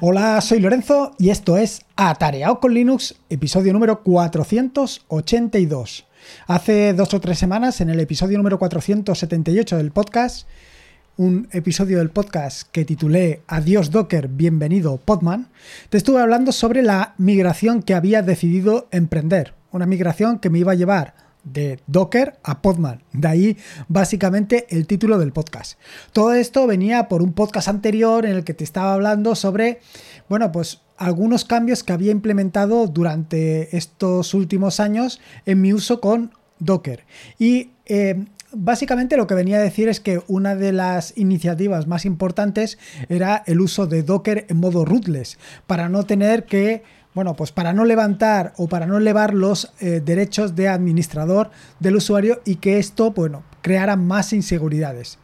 Hola, soy Lorenzo y esto es Atareado con Linux, episodio número 482. Hace dos o tres semanas, en el episodio número 478 del podcast, un episodio del podcast que titulé Adiós Docker, bienvenido Podman, te estuve hablando sobre la migración que había decidido emprender. Una migración que me iba a llevar de Docker a Podman. De ahí básicamente el título del podcast. Todo esto venía por un podcast anterior en el que te estaba hablando sobre, bueno, pues algunos cambios que había implementado durante estos últimos años en mi uso con Docker. Y eh, básicamente lo que venía a decir es que una de las iniciativas más importantes era el uso de Docker en modo rootless, para no tener que bueno, pues para no levantar o para no elevar los eh, derechos de administrador del usuario y que esto, bueno, creara más inseguridades.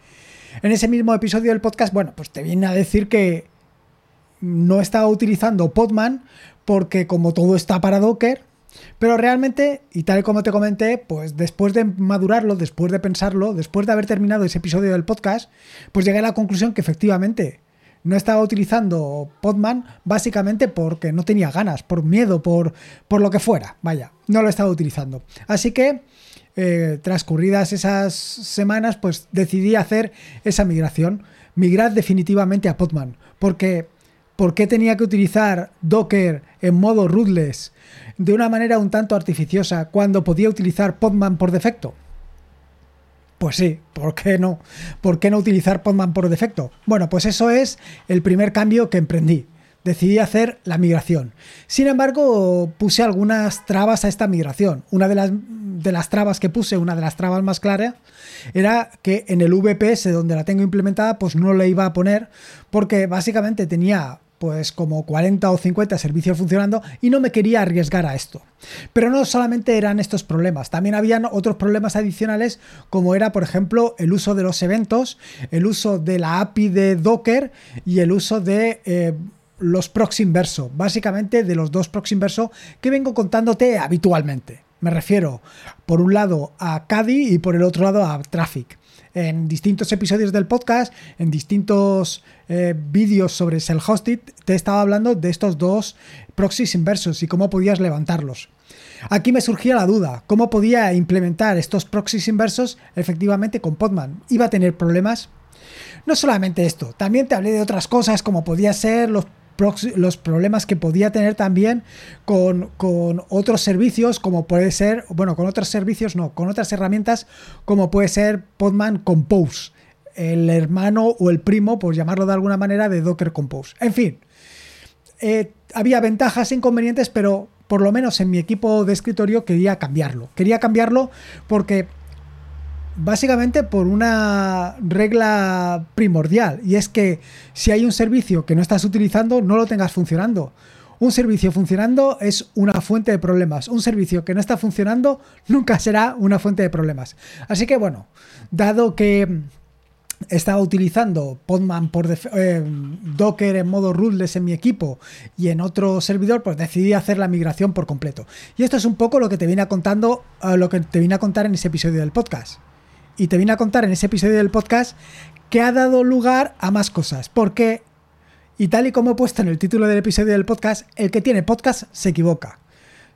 En ese mismo episodio del podcast, bueno, pues te viene a decir que no estaba utilizando Podman porque como todo está para Docker, pero realmente, y tal y como te comenté, pues después de madurarlo, después de pensarlo, después de haber terminado ese episodio del podcast, pues llegué a la conclusión que efectivamente no estaba utilizando Podman básicamente porque no tenía ganas, por miedo, por, por lo que fuera. Vaya, no lo estaba utilizando. Así que, eh, transcurridas esas semanas, pues decidí hacer esa migración. Migrar definitivamente a Podman. Porque, ¿por qué tenía que utilizar Docker en modo rootless de una manera un tanto artificiosa cuando podía utilizar Podman por defecto? Pues sí, ¿por qué no? ¿Por qué no utilizar Podman por defecto? Bueno, pues eso es el primer cambio que emprendí. Decidí hacer la migración. Sin embargo, puse algunas trabas a esta migración. Una de las, de las trabas que puse, una de las trabas más claras, era que en el VPS donde la tengo implementada, pues no le iba a poner porque básicamente tenía pues como 40 o 50 servicios funcionando y no me quería arriesgar a esto. Pero no solamente eran estos problemas, también habían otros problemas adicionales como era por ejemplo el uso de los eventos, el uso de la API de Docker y el uso de... Eh, los proxy inverso, básicamente de los dos proxy inverso que vengo contándote habitualmente. Me refiero, por un lado, a Cadi y por el otro lado a Traffic en distintos episodios del podcast, en distintos eh, vídeos sobre self-hosted, te he estado hablando de estos dos proxies inversos y cómo podías levantarlos. Aquí me surgía la duda, ¿cómo podía implementar estos proxies inversos efectivamente con Podman? ¿Iba a tener problemas? No solamente esto, también te hablé de otras cosas como podía ser los los problemas que podía tener también con, otros servicios, como puede ser, bueno, con otros servicios no, con otras herramientas, como puede ser Podman Compose, el hermano o el primo, por llamarlo de alguna manera, de Docker Compose. En fin, eh, había ventajas e inconvenientes, pero por lo menos en mi equipo de escritorio quería cambiarlo. Quería cambiarlo porque básicamente por una regla primordial y es que si hay un servicio que no estás utilizando, no lo tengas funcionando. Un servicio funcionando es una fuente de problemas. Un servicio que no está funcionando nunca será una fuente de problemas. Así que bueno, dado que estaba utilizando Podman por eh, Docker en modo rootless en mi equipo y en otro servidor, pues decidí hacer la migración por completo. Y esto es un poco lo que te viene contando, eh, lo que te vine a contar en ese episodio del podcast y te vine a contar en ese episodio del podcast que ha dado lugar a más cosas. Porque, y tal y como he puesto en el título del episodio del podcast, el que tiene podcast se equivoca.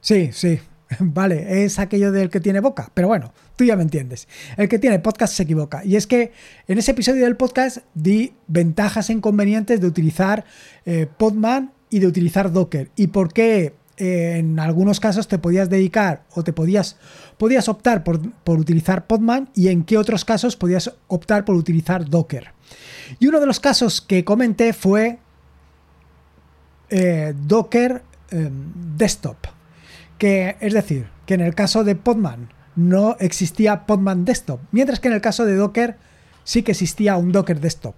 Sí, sí, vale, es aquello del que tiene boca, pero bueno, tú ya me entiendes. El que tiene podcast se equivoca. Y es que en ese episodio del podcast di ventajas e inconvenientes de utilizar eh, Podman y de utilizar Docker. Y por qué en algunos casos te podías dedicar o te podías, podías optar por, utilizar Podman y en qué otros casos podías optar por utilizar Docker. Y uno de los casos que comenté fue eh, Docker em, Desktop, que es decir, que en el caso de Podman no existía Podman Desktop, mientras que en el caso de Docker sí que existía un Docker Desktop.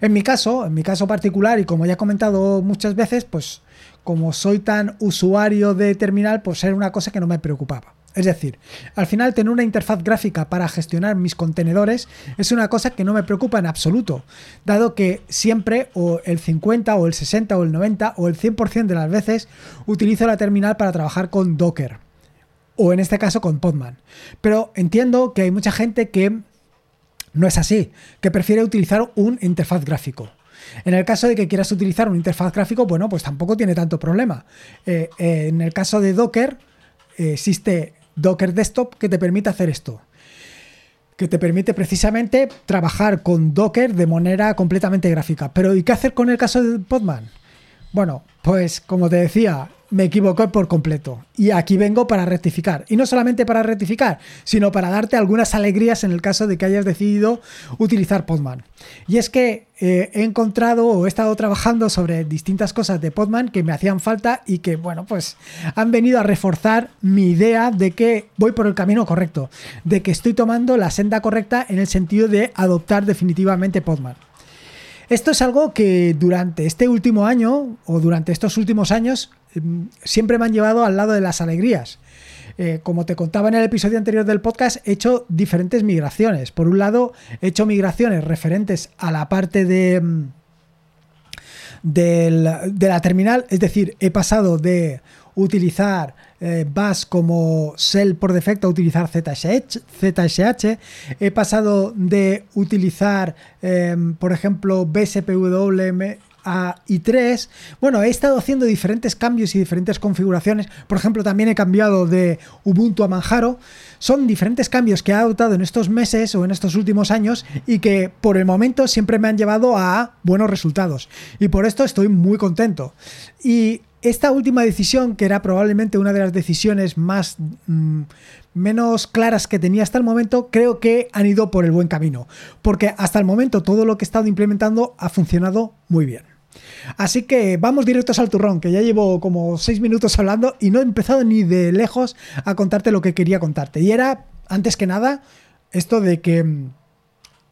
En mi caso, en mi caso particular, y como ya he comentado muchas veces, pues como soy tan usuario de terminal, pues era una cosa que no me preocupaba. Es decir, al final tener una interfaz gráfica para gestionar mis contenedores es una cosa que no me preocupa en absoluto, dado que siempre o el 50 o el 60 o el 90 o el 100% de las veces utilizo la terminal para trabajar con Docker o en este caso con Podman. Pero entiendo que hay mucha gente que no es así, que prefiere utilizar un interfaz gráfico. En el caso de que quieras utilizar una interfaz gráfico, bueno, pues tampoco tiene tanto problema. Eh, eh, en el caso de Docker, existe Docker Desktop que te permite hacer esto que te permite precisamente trabajar con Docker de manera completamente gráfica. Pero ¿y qué hacer con el caso de Podman? Bueno, pues como te decía, me equivoqué por completo. Y aquí vengo para rectificar. Y no solamente para rectificar, sino para darte algunas alegrías en el caso de que hayas decidido utilizar Podman. Y es que eh, he encontrado o he estado trabajando sobre distintas cosas de Podman que me hacían falta y que, bueno, pues han venido a reforzar mi idea de que voy por el camino correcto, de que estoy tomando la senda correcta en el sentido de adoptar definitivamente Podman. Esto es algo que durante este último año o durante estos últimos años siempre me han llevado al lado de las alegrías. Eh, como te contaba en el episodio anterior del podcast, he hecho diferentes migraciones. Por un lado, he hecho migraciones referentes a la parte de, em, de la terminal, es decir, he pasado de utilizar eh, como shell por defecto a utilizar ZSH, ZSH. He pasado de utilizar, em, por ejemplo, BSPWM a i3. Bueno, he estado haciendo diferentes cambios y diferentes configuraciones. Por ejemplo, también he cambiado de Ubuntu a Manjaro. Son diferentes cambios que he adoptado en estos meses o en estos últimos años y que por el momento siempre me han llevado a buenos resultados. Y por esto estoy muy contento. Y esta última decisión, que era probablemente una de las decisiones más mm, menos claras que tenía hasta el momento, creo que han ido por el buen camino, porque hasta el momento todo lo que he estado implementando ha funcionado muy bien. Así que vamos directos al turrón, que ya llevo como seis minutos hablando y no he empezado ni de lejos a contarte lo que quería contarte. Y era, antes que nada, esto de que mm,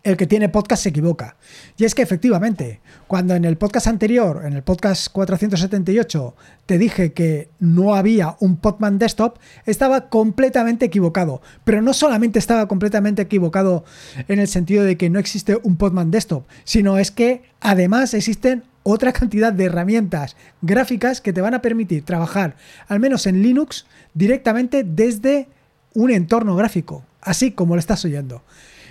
el que tiene podcast se equivoca. Y es que efectivamente, cuando en el podcast anterior, en el podcast 478, te dije que no había un Podman Desktop, estaba completamente equivocado. Pero no solamente estaba completamente equivocado en el sentido de que no existe un Podman Desktop, sino es que además existen otra cantidad de herramientas gráficas que te van a permitir trabajar, al menos en Linux, directamente desde un entorno gráfico, así como lo estás oyendo.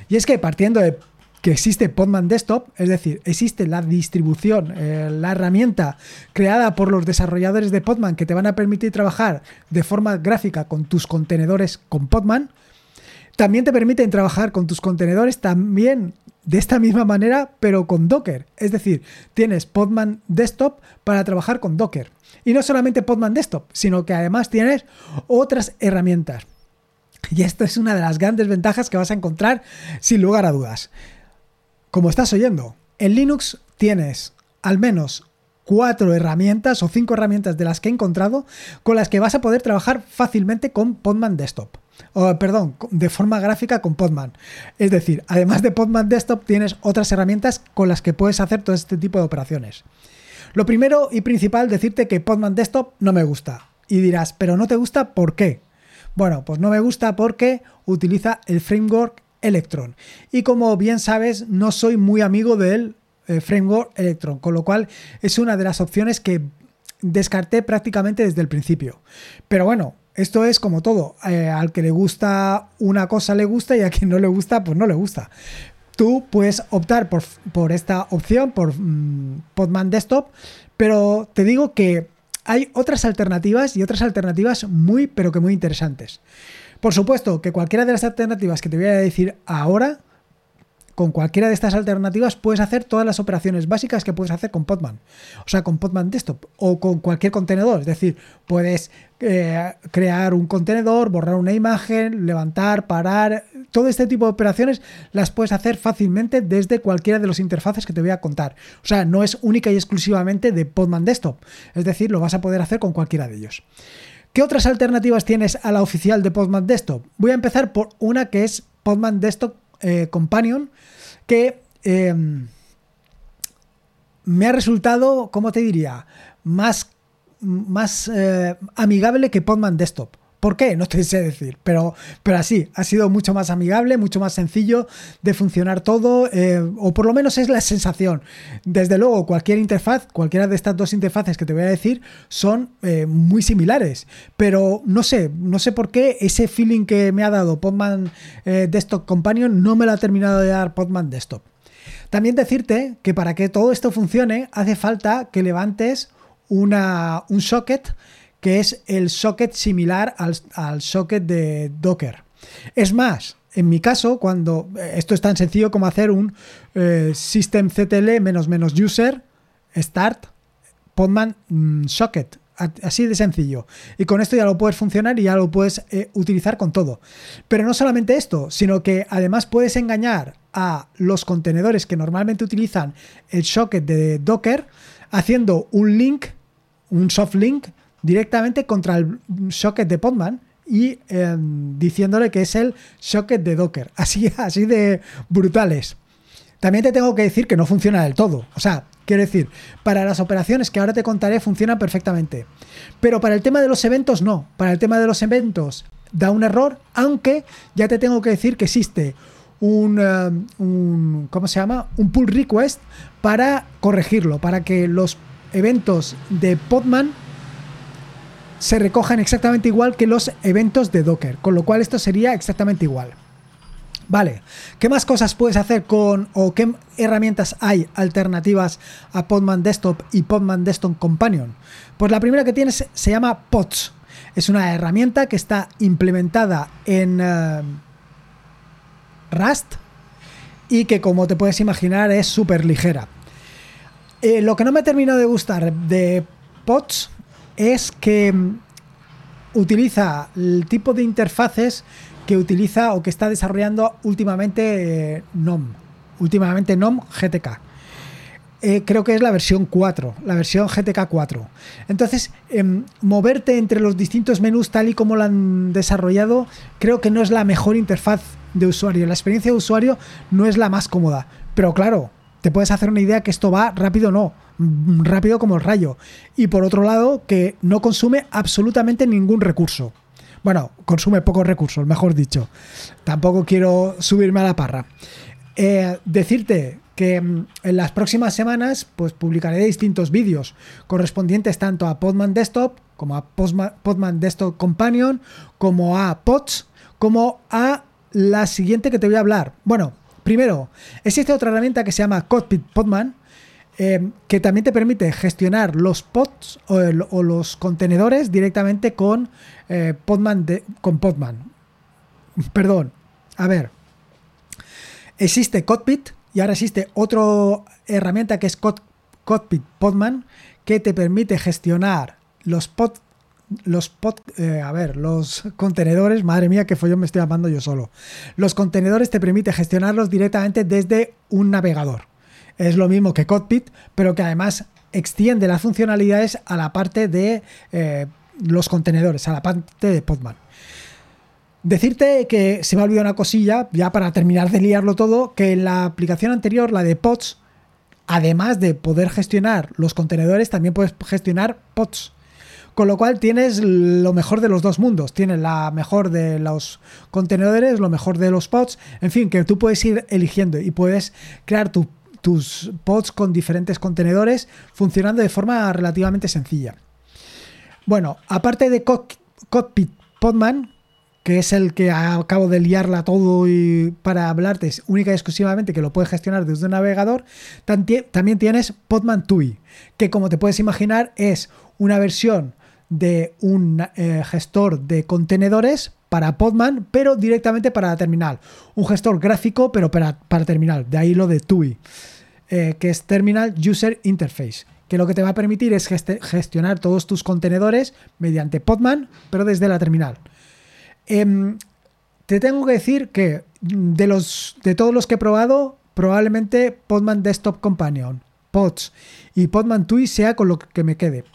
Y es que partiendo de que existe Podman Desktop, es decir, existe la distribución, eh, la herramienta creada por los desarrolladores de Podman que te van a permitir trabajar de forma gráfica con tus contenedores con Podman, también te permiten trabajar con tus contenedores también de esta misma manera, pero con Docker. Es decir, tienes Podman Desktop para trabajar con Docker. Y no solamente Podman Desktop, sino que además tienes otras herramientas. Y esto es una de las grandes ventajas que vas a encontrar sin lugar a dudas. Como estás oyendo, en Linux tienes al menos cuatro herramientas o cinco herramientas de las que he encontrado con las que vas a poder trabajar fácilmente con Podman Desktop. O, perdón, de forma gráfica con Podman. Es decir, además de Podman Desktop tienes otras herramientas con las que puedes hacer todo este tipo de operaciones. Lo primero y principal, decirte que Podman Desktop no me gusta. Y dirás, pero no te gusta, ¿por qué? Bueno, pues no me gusta porque utiliza el framework Electron. Y como bien sabes, no soy muy amigo del eh, framework Electron, con lo cual es una de las opciones que descarté prácticamente desde el principio. Pero bueno, esto es como todo. Eh, al que le gusta una cosa le gusta y a quien no le gusta, pues no le gusta. Tú puedes optar por, esta opción, por mm, Podman Desktop, pero te digo que hay otras alternativas y otras alternativas muy, pero que muy interesantes. Por supuesto que cualquiera de las alternativas que te voy a decir ahora, con cualquiera de estas alternativas puedes hacer todas las operaciones básicas que puedes hacer con Podman. O sea, con Podman Desktop o con cualquier contenedor. Es decir, puedes eh, crear un contenedor, borrar una imagen, levantar, parar. Todo este tipo de operaciones las puedes hacer fácilmente desde cualquiera de los interfaces que te voy a contar. O sea, no es única y exclusivamente de Podman Desktop. Es decir, lo vas a poder hacer con cualquiera de ellos. ¿Qué otras alternativas tienes a la oficial de Podman Desktop? Voy a empezar por una que es Podman Desktop eh, Companion, que em, me ha resultado, ¿cómo te diría? Más, más eh, amigable que Podman Desktop. ¿Por qué? No te sé decir, pero, pero así, ha sido mucho más amigable, mucho más sencillo de funcionar todo, eh, o por lo menos es la sensación. Desde luego, cualquier interfaz, cualquiera de estas dos interfaces que te voy a decir, son eh, muy similares, pero no sé, no sé por qué ese feeling que me ha dado Podman eh, Desktop Companion no me lo ha terminado de dar Podman Desktop. También decirte que para que todo esto funcione hace falta que levantes una, un socket que es el socket similar al, socket de Docker. Es más, en mi caso, cuando esto es tan sencillo como hacer un eh, systemctl user start podman mm, socket Así de sencillo. Y con esto ya lo puedes funcionar y ya lo puedes eh, utilizar con todo. Pero no solamente esto, sino que además puedes engañar a los contenedores que normalmente utilizan el socket de Docker haciendo un link, un soft link directamente contra el socket de Podman y em, diciéndole que es el socket de Docker. Así, así de brutales. También te tengo que decir que no funciona del todo. O sea, Quiero decir, para las operaciones que ahora te contaré funciona perfectamente. Pero para el tema de los eventos no. Para el tema de los eventos da un error, aunque ya te tengo que decir que existe un, eh, ¿cómo se llama? Un pull request para corregirlo, para que los eventos de Podman se recojan exactamente igual que los eventos de Docker, con lo cual esto sería exactamente igual. Vale, ¿qué más cosas puedes hacer con o qué herramientas hay alternativas a Podman Desktop y Podman Desktop Companion? Pues la primera que tienes se llama Pods. Es una herramienta que está implementada en eh, Rust y que como te puedes imaginar es súper ligera. Eh, lo que no me terminado de gustar de Pods es que mm, utiliza el tipo de interfaces que utiliza o que está desarrollando últimamente eh, NOM. Últimamente NOM GTK. Eh, creo que es la versión 4, la versión GTK 4. Entonces, em, moverte entre los distintos menús tal y como lo han desarrollado, creo que no es la mejor interfaz de usuario. La experiencia de usuario no es la más cómoda. Pero claro, puedes hacer una idea que esto va rápido, no, mm, rápido como el rayo. Y por otro lado, que no consume absolutamente ningún recurso. Bueno, consume pocos recursos, mejor dicho. Tampoco quiero subirme a la parra. Eh, decirte que mm, en las próximas semanas pues publicaré distintos vídeos correspondientes tanto a Podman Desktop como a Podman Desktop Companion como a Pods como a la siguiente que te voy a hablar. Bueno, primero, existe otra herramienta que se llama Cockpit Podman Em, que también te permite gestionar los pods o, los contenedores directamente con eh, Podman. con Podman. Perdón. A ver. Existe Cockpit y ahora existe otra herramienta que es Cockpit Podman que te permite gestionar los pod, los pod, eh, a ver, los contenedores, madre mía, que yo me estoy llamando yo solo. Los contenedores te permite gestionarlos directamente desde un navegador es lo mismo que Cockpit, pero que además extiende las funcionalidades a la parte de eh, los contenedores, a la parte de Podman. Decirte que se me ha olvidado una cosilla, ya para terminar de liarlo todo, que en la aplicación anterior, la de Pods, además de poder gestionar los contenedores, también puedes gestionar Pods. Con lo cual tienes lo mejor de los dos mundos. Tienes la mejor de los contenedores, lo mejor de los pods. En fin, que tú puedes ir eligiendo y puedes crear tu tus pods con diferentes contenedores funcionando de forma relativamente sencilla. Bueno, aparte de Cockpit Podman, que es el que acabo de liarla todo y para hablarte única y exclusivamente que lo puedes gestionar desde un navegador, también tienes Podman TUI, que como te puedes imaginar es una versión de un eh, gestor de contenedores para Podman, pero directamente para la terminal. Un gestor gráfico, pero para, para terminal. De ahí lo de TUI, eh, que es Terminal User Interface, que lo que te va a permitir es gestionar todos tus contenedores mediante Podman, pero desde la terminal. Em, te tengo que decir que de, los, de todos los que he probado, probablemente Podman Desktop Companion Pods y Podman TUI sea con lo que me quede.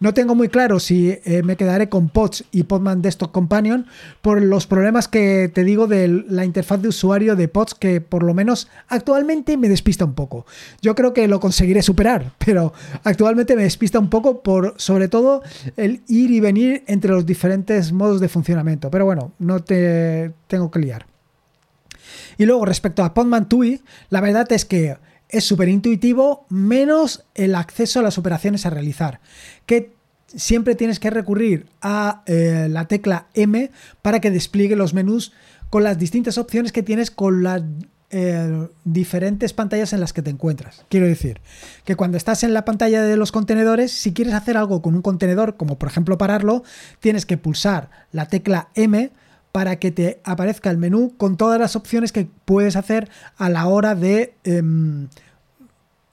No tengo muy claro si eh, me quedaré con Pods y Podman Desktop Companion por los problemas que te digo de la interfaz de usuario de Pods que por lo menos actualmente me despista un poco. Yo creo que lo conseguiré superar, pero actualmente me despista un poco por sobre todo el ir y venir entre los diferentes modos de funcionamiento. Pero bueno, no te tengo que liar. Y luego respecto a Podman TUI, la verdad es que es súper intuitivo, menos el acceso a las operaciones a realizar, que siempre tienes que recurrir a eh, la tecla M para que despliegue los menús con las distintas opciones que tienes con la eh, diferentes pantallas en las que te encuentras. Quiero decir, que cuando estás en la pantalla de los contenedores, si quieres hacer algo con un contenedor, como por ejemplo pararlo, tienes que pulsar la tecla M para que te aparezca el menú con todas las opciones que puedes hacer a la hora de em,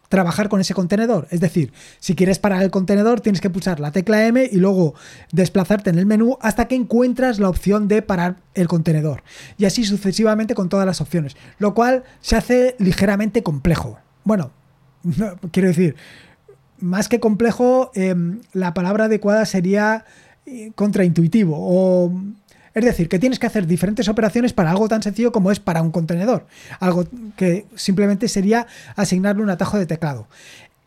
trabajar con ese contenedor. Es decir, si quieres parar el contenedor, tienes que pulsar la tecla M y luego desplazarte en el menú hasta que encuentras la opción de parar el contenedor. Y así sucesivamente con todas las opciones. Lo cual se hace ligeramente complejo. Bueno, quiero decir, más que complejo, em, la palabra adecuada sería eh, contraintuitivo o es decir, que tienes que hacer diferentes operaciones para algo tan sencillo como es para un contenedor. Algo que simplemente sería asignarle un atajo de teclado.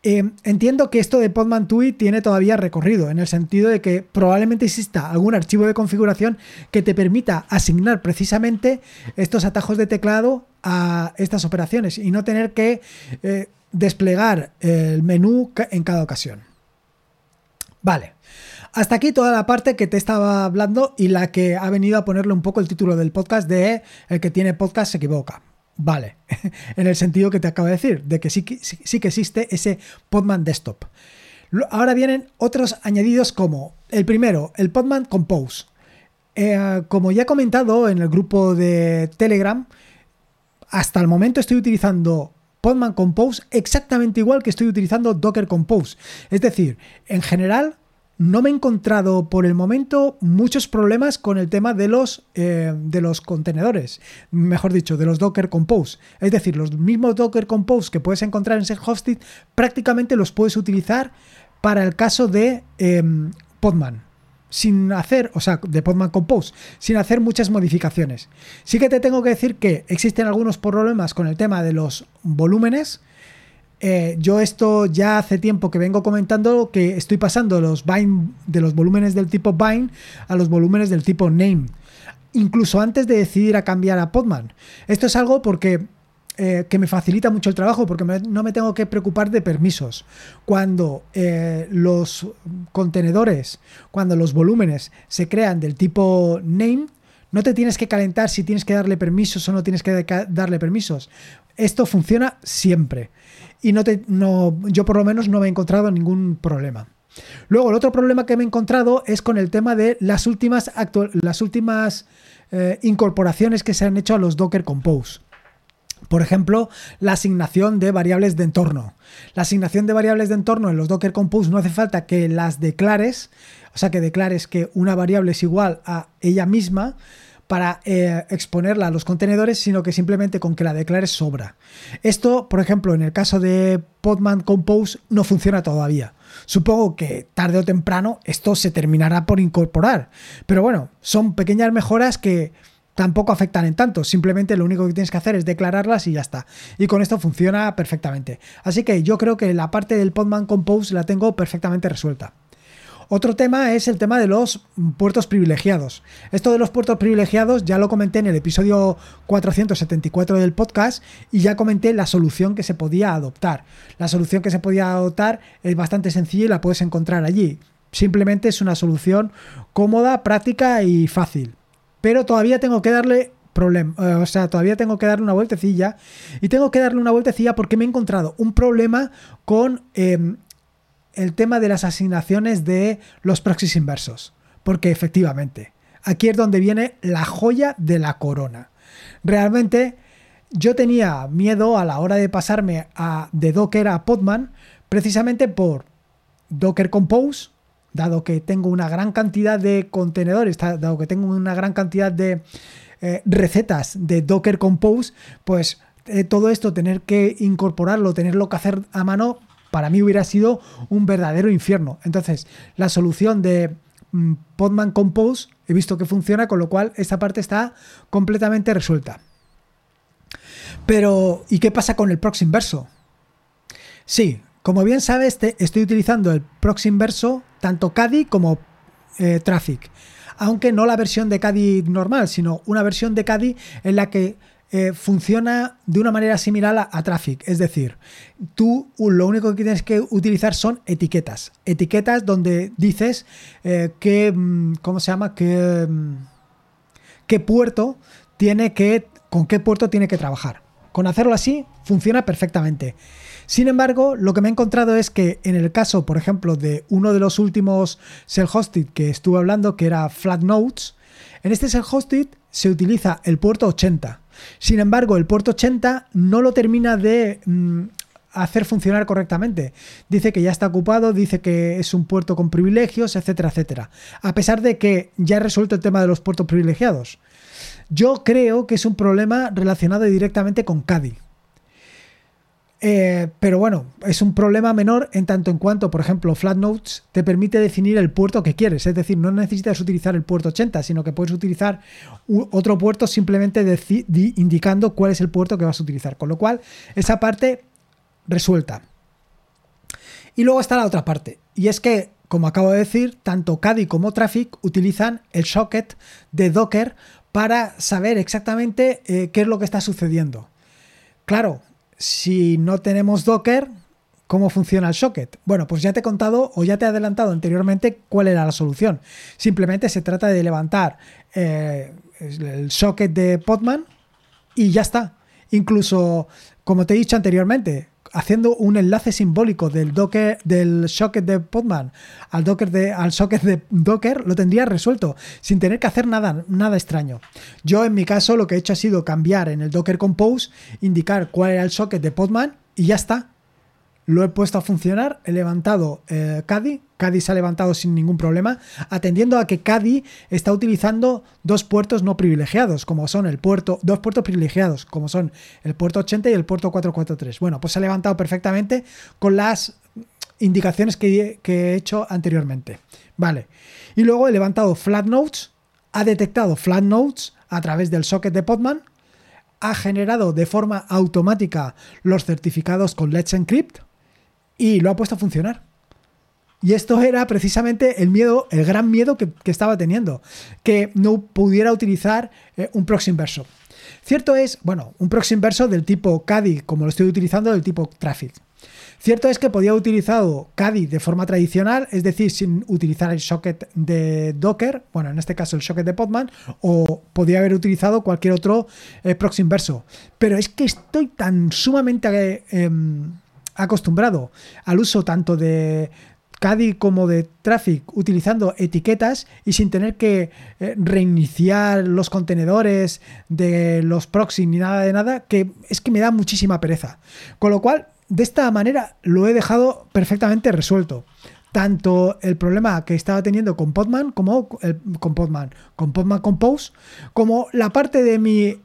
Eh, entiendo que esto de Podman TUI tiene todavía recorrido, en el sentido de que probablemente exista algún archivo de configuración que te permita asignar precisamente estos atajos de teclado a estas operaciones y no tener que eh, desplegar el menú en cada ocasión. Vale. Hasta aquí toda la parte que te estaba hablando y la que ha venido a ponerle un poco el título del podcast de El que tiene podcast se equivoca. Vale, en el sentido que te acabo de decir, de que sí, sí, que existe ese Podman Desktop. Ahora vienen otros añadidos como el primero, el Podman Compose. Eh, como ya he comentado en el grupo de Telegram, hasta el momento estoy utilizando Podman Compose exactamente igual que estoy utilizando Docker Compose. Es decir, en general no me he encontrado por el momento muchos problemas con el tema de los, eh, de los contenedores, mejor dicho, de los Docker Compose. Es decir, los mismos Docker Compose que puedes encontrar en Hosted prácticamente los puedes utilizar para el caso de em, Podman sin hacer, o sea, de Podman Compose, sin hacer muchas modificaciones. Sí que te tengo que decir que existen algunos problemas con el tema de los volúmenes, eh, yo esto ya hace tiempo que vengo comentando que estoy pasando los de los volúmenes del tipo bind a los volúmenes del tipo name. Incluso antes de decidir a cambiar a Podman. Esto es algo porque eh, que me facilita mucho el trabajo porque no me tengo que preocupar de permisos. Cuando eh, los contenedores, cuando los volúmenes se crean del tipo name, no te tienes que calentar si tienes que darle permisos o no tienes que darle permisos. Esto funciona siempre y no te, no, yo por lo menos no me he encontrado ningún problema. Luego, el otro problema que me he encontrado es con el tema de las últimas, las últimas eh, incorporaciones que se han hecho a los Docker Compose. Por ejemplo, la asignación de variables de entorno. La asignación de variables de entorno en los Docker Compose no hace falta que las declares, o sea, que declares que una variable es igual a ella misma, para eh, exponerla a los contenedores, sino que simplemente con que la declares sobra. Esto, por ejemplo, en el caso de Podman Compose no funciona todavía. Supongo que tarde o temprano esto se terminará por incorporar. Pero bueno, son pequeñas mejoras que tampoco afectan en tanto. Simplemente lo único que tienes que hacer es declararlas y ya está. Y con esto funciona perfectamente. Así que yo creo que la parte del Podman Compose la tengo perfectamente resuelta. Otro tema es el tema de los puertos privilegiados. Esto de los puertos privilegiados ya lo comenté en el episodio 474 del podcast y ya comenté la solución que se podía adoptar. La solución que se podía adoptar es bastante sencilla y la puedes encontrar allí. Simplemente es una solución cómoda, práctica y fácil. Pero todavía tengo que darle problema, eh, o sea, todavía tengo que darle una vueltecilla y tengo que darle una vueltecilla porque me he encontrado un problema con em, el tema de las asignaciones de los proxies inversos. Porque efectivamente, aquí es donde viene la joya de la corona. Realmente yo tenía miedo a la hora de pasarme a, de Docker a Podman precisamente por Docker Compose, dado que tengo una gran cantidad de contenedores, dado que tengo una gran cantidad de eh, recetas de Docker Compose, pues eh, todo esto tener que incorporarlo, tenerlo que hacer a mano, para mí hubiera sido un verdadero infierno. Entonces, la solución de mm, Podman Compose he visto que funciona, con lo cual esta parte está completamente resuelta. Pero, ¿y qué pasa con el proxy inverso? Sí, como bien sabes, estoy utilizando el proxy inverso tanto CADI como eh, Traffic. Aunque no la versión de CADI normal, sino una versión de CADI en la que eh, funciona de una manera similar a, Traffic. Es decir, tú lo único que tienes que utilizar son etiquetas. Etiquetas donde dices eh, que, mm, ¿cómo se llama? Que, mm, qué puerto tiene que, con qué puerto tiene que trabajar. con hacerlo así funciona perfectamente. Sin embargo, lo que me he encontrado es que en el caso, por ejemplo, de uno de los últimos self-hosted que estuve hablando, que era Flatnotes, en este self-hosted se utiliza el puerto 80. Sin embargo, el puerto 80 no lo termina de mm, hacer funcionar correctamente. Dice que ya está ocupado, dice que es un puerto con privilegios, etcétera, etcétera. A pesar de que ya he resuelto el tema de los puertos privilegiados. Yo creo que es un problema relacionado directamente con CADI. Eh, pero bueno, es un problema menor en tanto en cuanto, por ejemplo, Flatnotes te permite definir el puerto que quieres. Es decir, no necesitas utilizar el puerto 80, sino que puedes utilizar otro puerto simplemente indicando cuál es el puerto que vas a utilizar. Con lo cual, esa parte resuelta. Y luego está la otra parte. Y es que, como acabo de decir, tanto CADI como Traffic utilizan el socket de Docker para saber exactamente eh, qué es lo que está sucediendo. Claro, si no tenemos Docker, ¿cómo funciona el socket? Bueno, pues ya te he contado o ya te he adelantado anteriormente cuál era la solución. Simplemente se trata de levantar eh, el socket de Podman y ya está. Incluso, como te he dicho anteriormente, haciendo un enlace simbólico del Docker, del socket de Podman al Docker de, al socket de Docker, lo tendría resuelto, sin tener que hacer nada, nada extraño. Yo en mi caso lo que he hecho ha sido cambiar en el Docker Compose, indicar cuál era el socket de Podman y ya está lo he puesto a funcionar, he levantado eh, CADI, CADI se ha levantado sin ningún problema, atendiendo a que CADI está utilizando dos puertos no privilegiados, como son el puerto, dos puertos privilegiados, como son el puerto 80 y el puerto 443. Bueno, pues se ha levantado perfectamente con las indicaciones que, que he hecho anteriormente. Vale. Y luego he levantado flat nodes, ha detectado flat nodes a través del socket de Podman, ha generado de forma automática los certificados con Let's Encrypt, y lo ha puesto a funcionar. Y esto era precisamente el miedo, el gran miedo que, estaba teniendo, que no pudiera utilizar eh, un proxy inverso. Cierto es, bueno, un proxy inverso del tipo CADI, como lo estoy utilizando, del tipo Traffic. Cierto es que podía haber utilizado CADI de forma tradicional, es decir, sin utilizar el socket de Docker, bueno, en este caso el socket de Podman, o podía haber utilizado cualquier otro eh, proxy inverso. Pero es que estoy tan sumamente em, acostumbrado al uso tanto de CADI como de Traffic utilizando etiquetas y sin tener que eh, reiniciar los contenedores de los proxy ni nada de nada, que es que me da muchísima pereza. Con lo cual, de esta manera lo he dejado perfectamente resuelto. Tanto el problema que estaba teniendo con Podman como con Podman, con Podman Compose, como la parte de mi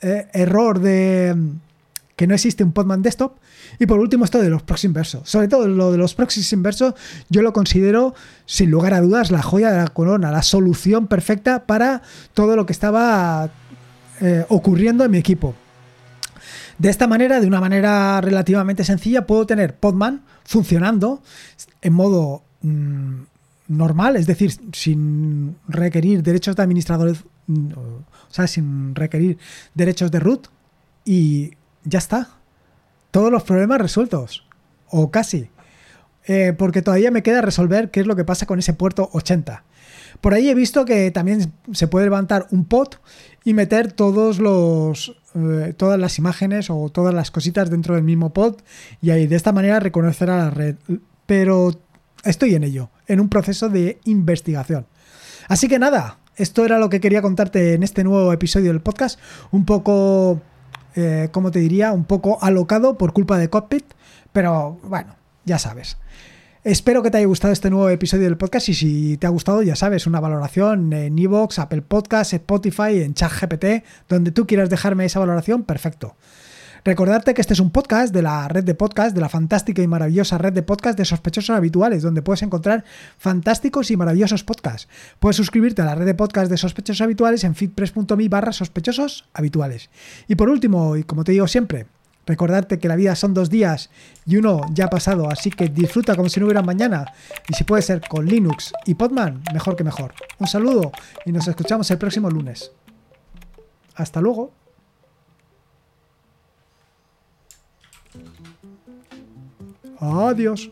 eh, error de que no existe un Podman Desktop. Y por último, esto de los proxies inversos. Sobre todo lo de los proxies inversos, yo lo considero, sin lugar a dudas, la joya de la corona, la solución perfecta para todo lo que estaba eh, ocurriendo en mi equipo. De esta manera, de una manera relativamente sencilla, puedo tener Podman funcionando en modo mm, normal, es decir, sin requerir derechos de administradores, mm, o sea, sin requerir derechos de root y ya está. Todos los problemas resueltos. O casi. Eh, porque todavía me queda resolver qué es lo que pasa con ese puerto 80. Por ahí he visto que también se puede levantar un pod y meter todos los, eh, todas las imágenes o todas las cositas dentro del mismo pod y ahí de esta manera reconocer a la red. Pero estoy en ello, en un proceso de investigación. Así que nada, esto era lo que quería contarte en este nuevo episodio del podcast. Un poco eh, como te diría, un poco alocado por culpa de Cockpit, pero bueno, ya sabes. Espero que te haya gustado este nuevo episodio del podcast y si te ha gustado, ya sabes, una valoración en Evox, Apple Podcasts, Spotify, en ChatGPT, donde tú quieras dejarme esa valoración, perfecto. Recordarte que este es un podcast de la red de podcast, de la fantástica y maravillosa red de podcast de sospechosos habituales, donde puedes encontrar fantásticos y maravillosos podcasts. Puedes suscribirte a la red de podcast de sospechosos habituales en feedpress.me barra sospechosos habituales. Y por último, y como te digo siempre, recordarte que la vida son dos días y uno ya ha pasado, así que disfruta como si no hubiera mañana. Y si puede ser con Linux y Podman, mejor que mejor. Un saludo y nos escuchamos el próximo lunes. Hasta luego. Adiós.